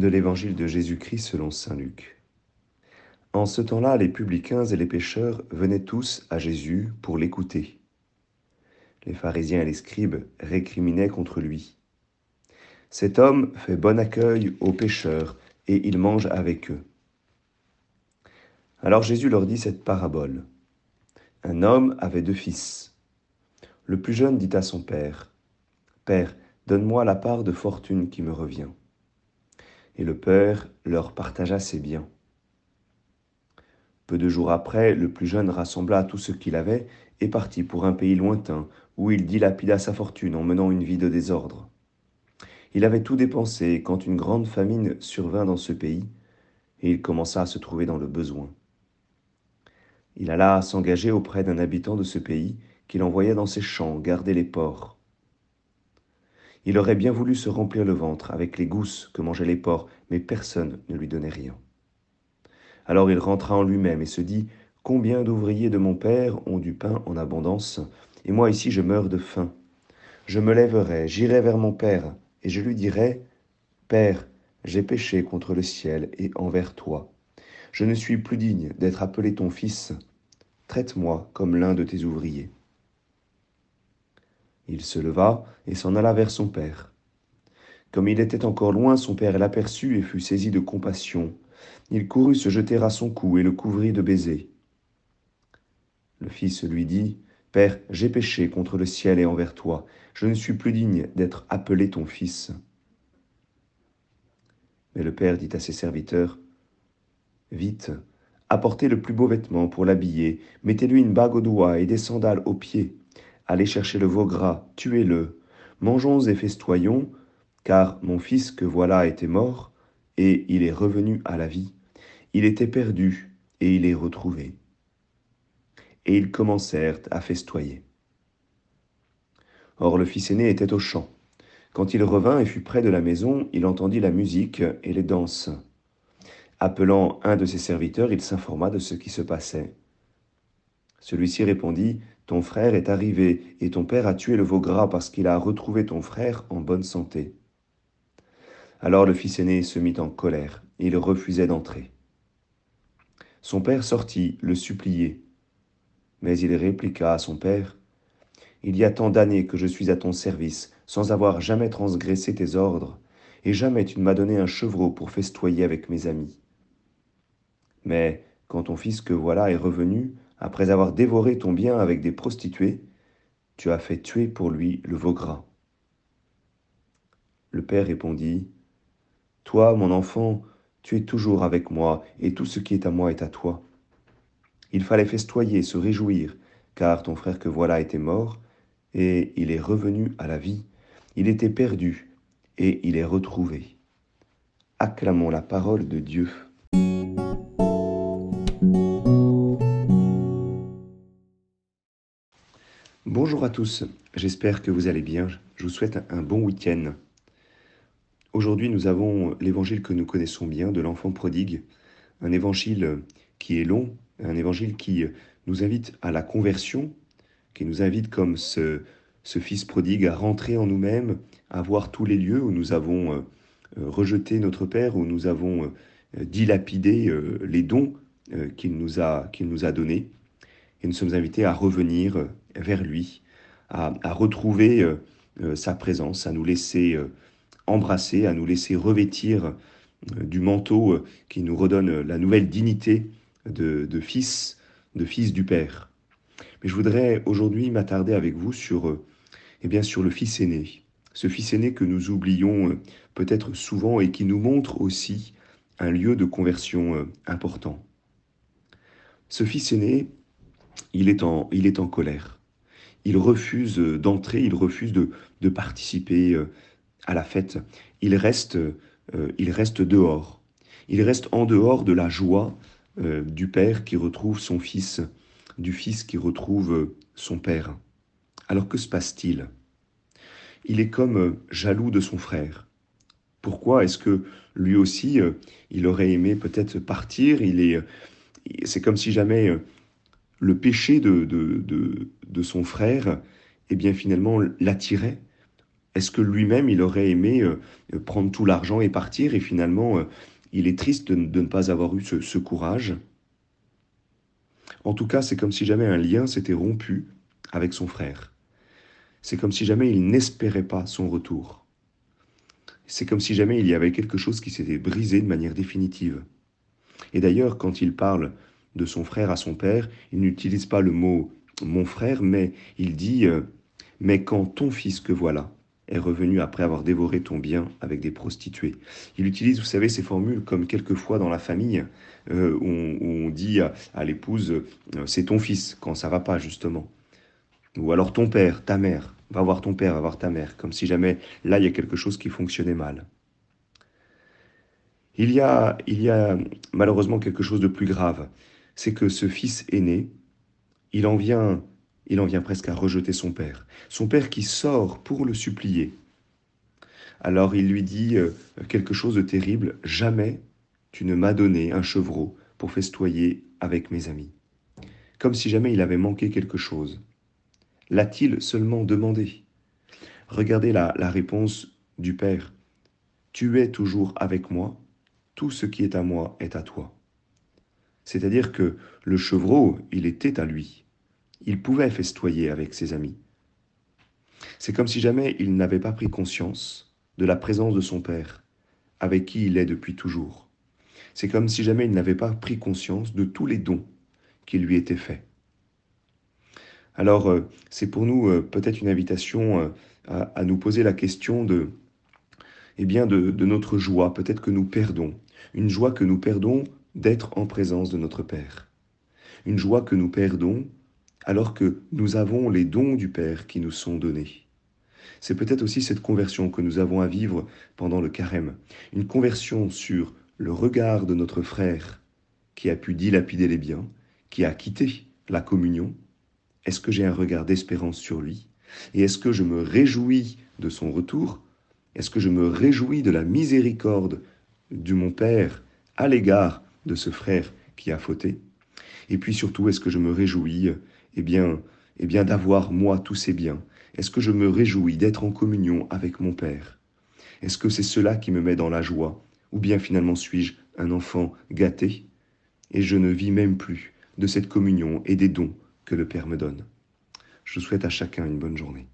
de l'évangile de Jésus-Christ selon Saint Luc. En ce temps-là, les publicains et les pécheurs venaient tous à Jésus pour l'écouter. Les pharisiens et les scribes récriminaient contre lui. Cet homme fait bon accueil aux pécheurs et il mange avec eux. Alors Jésus leur dit cette parabole. Un homme avait deux fils. Le plus jeune dit à son père, Père, donne-moi la part de fortune qui me revient. Et le père leur partagea ses biens. Peu de jours après, le plus jeune rassembla tout ce qu'il avait et partit pour un pays lointain, où il dilapida sa fortune en menant une vie de désordre. Il avait tout dépensé quand une grande famine survint dans ce pays, et il commença à se trouver dans le besoin. Il alla s'engager auprès d'un habitant de ce pays qu'il envoyait dans ses champs garder les porcs. Il aurait bien voulu se remplir le ventre avec les gousses que mangeaient les porcs, mais personne ne lui donnait rien. Alors il rentra en lui-même et se dit, Combien d'ouvriers de mon père ont du pain en abondance, et moi ici je meurs de faim. Je me lèverai, j'irai vers mon père, et je lui dirai, Père, j'ai péché contre le ciel et envers toi. Je ne suis plus digne d'être appelé ton fils. Traite-moi comme l'un de tes ouvriers. Il se leva et s'en alla vers son père. Comme il était encore loin, son père l'aperçut et fut saisi de compassion. Il courut se jeter à son cou et le couvrit de baisers. Le fils lui dit, Père, j'ai péché contre le ciel et envers toi. Je ne suis plus digne d'être appelé ton fils. Mais le père dit à ses serviteurs, Vite, apportez le plus beau vêtement pour l'habiller, mettez-lui une bague au doigt et des sandales aux pieds. Allez chercher le veau gras, tuez-le, mangeons et festoyons, car mon fils que voilà était mort, et il est revenu à la vie. Il était perdu, et il est retrouvé. Et ils commencèrent à festoyer. Or le fils aîné était au champ. Quand il revint et fut près de la maison, il entendit la musique et les danses. Appelant un de ses serviteurs, il s'informa de ce qui se passait. Celui-ci répondit, Ton frère est arrivé, et ton père a tué le veau gras parce qu'il a retrouvé ton frère en bonne santé. Alors le fils aîné se mit en colère, et il refusait d'entrer. Son père sortit, le supplier. Mais il répliqua à son père, Il y a tant d'années que je suis à ton service, sans avoir jamais transgressé tes ordres, et jamais tu ne m'as donné un chevreau pour festoyer avec mes amis. Mais quand ton fils que voilà est revenu, après avoir dévoré ton bien avec des prostituées, tu as fait tuer pour lui le veau gras. Le père répondit, Toi, mon enfant, tu es toujours avec moi, et tout ce qui est à moi est à toi. Il fallait festoyer, se réjouir, car ton frère que voilà était mort, et il est revenu à la vie. Il était perdu, et il est retrouvé. Acclamons la parole de Dieu. Bonjour à tous, j'espère que vous allez bien. Je vous souhaite un bon week-end. Aujourd'hui, nous avons l'évangile que nous connaissons bien de l'enfant prodigue, un évangile qui est long, un évangile qui nous invite à la conversion, qui nous invite comme ce, ce fils prodigue à rentrer en nous-mêmes, à voir tous les lieux où nous avons euh, rejeté notre Père, où nous avons euh, dilapidé euh, les dons qu'il nous, a, qu'il nous a donnés. Et nous sommes invités à revenir vers lui, à, retrouver euh, euh, sa présence, à nous laisser euh, embrasser, à nous laisser revêtir du manteau qui nous redonne la nouvelle dignité de, fils, de fils du Père. Mais je voudrais aujourd'hui m'attarder avec vous sur, eh bien, sur le fils aîné, ce fils aîné que nous oublions peut-être souvent et qui nous montre aussi un lieu de conversion important. Ce fils aîné, il est en, il est en colère il refuse d'entrer, il refuse de, participer euh, à la fête. Il reste, euh, il reste dehors. Il reste en dehors de la joie euh, du Père qui retrouve son Fils, du Fils qui retrouve son Père. Alors que se passe-t-il? Il est comme jaloux de son frère. Pourquoi est-ce que lui aussi, il aurait aimé peut-être partir? Il est, c'est comme si jamais le péché de, de, de, son frère, eh bien finalement l'attirait, Est-ce que lui-même, il aurait aimé euh, prendre tout l'argent et partir et finalement, euh, il est triste de, ne pas avoir eu ce courage? En tout cas, c'est comme si jamais un lien s'était rompu avec son frère. C'est comme si jamais il n'espérait pas son retour. C'est comme si jamais il y avait quelque chose qui s'était brisé de manière définitive. Et d'ailleurs, quand il parle de son frère à son père, il n'utilise pas le mot mon frère, mais il dit euh, Mais quand ton fils que voilà est revenu après avoir dévoré ton bien avec des prostituées. Il utilise, vous savez, ces formules comme quelquefois dans la famille, euh, où, on, dit à, l'épouse euh, C'est ton fils, quand ça va pas, justement. Ou alors ton père, ta mère, va voir ton père, va voir ta mère, comme si jamais là il y a quelque chose qui fonctionnait mal. Il y a, il y a malheureusement quelque chose de plus grave, c'est que ce fils aîné, il en vient, il en vient presque à rejeter son père. Son père qui sort pour le supplier. Alors il lui dit euh, quelque chose de terrible, jamais tu ne m'as donné un chevreau pour festoyer avec mes amis. Comme si jamais il avait manqué quelque chose. L'a-t-il seulement demandé? Regardez la, la réponse du Père. Tu es toujours avec moi, tout ce qui est à moi est à toi. C'est-à-dire que le chevreau, il était à lui. Il pouvait festoyer avec ses amis. C'est comme si jamais il n'avait pas pris conscience de la présence de son Père, avec qui il est depuis toujours. C'est comme si jamais il n'avait pas pris conscience de tous les dons qui lui étaient faits. Alors, euh, c'est pour nous euh, peut-être une invitation euh, à, nous poser la question de, eh bien, de, de notre joie, peut-être que nous perdons. Une joie que nous perdons d'être en présence de notre Père. Une joie que nous perdons alors que nous avons les dons du Père qui nous sont donnés. C'est peut-être aussi cette conversion que nous avons à vivre pendant le carême, une conversion sur le regard de notre frère qui a pu dilapider les biens, qui a quitté la communion, est-ce que j'ai un regard d'espérance sur lui? Et est-ce que je me réjouis de son retour? Est-ce que je me réjouis de la miséricorde de mon Père à l'égard de ce frère qui a fauté. Et puis surtout, est-ce que je me réjouis eh bien, eh bien d'avoir moi tous ces biens? Est-ce que je me réjouis d'être en communion avec mon Père? Est-ce que c'est cela qui me met dans la joie? Ou bien finalement suis-je un enfant gâté? Et je ne vis même plus de cette communion et des dons que le Père me donne. Je souhaite à chacun une bonne journée.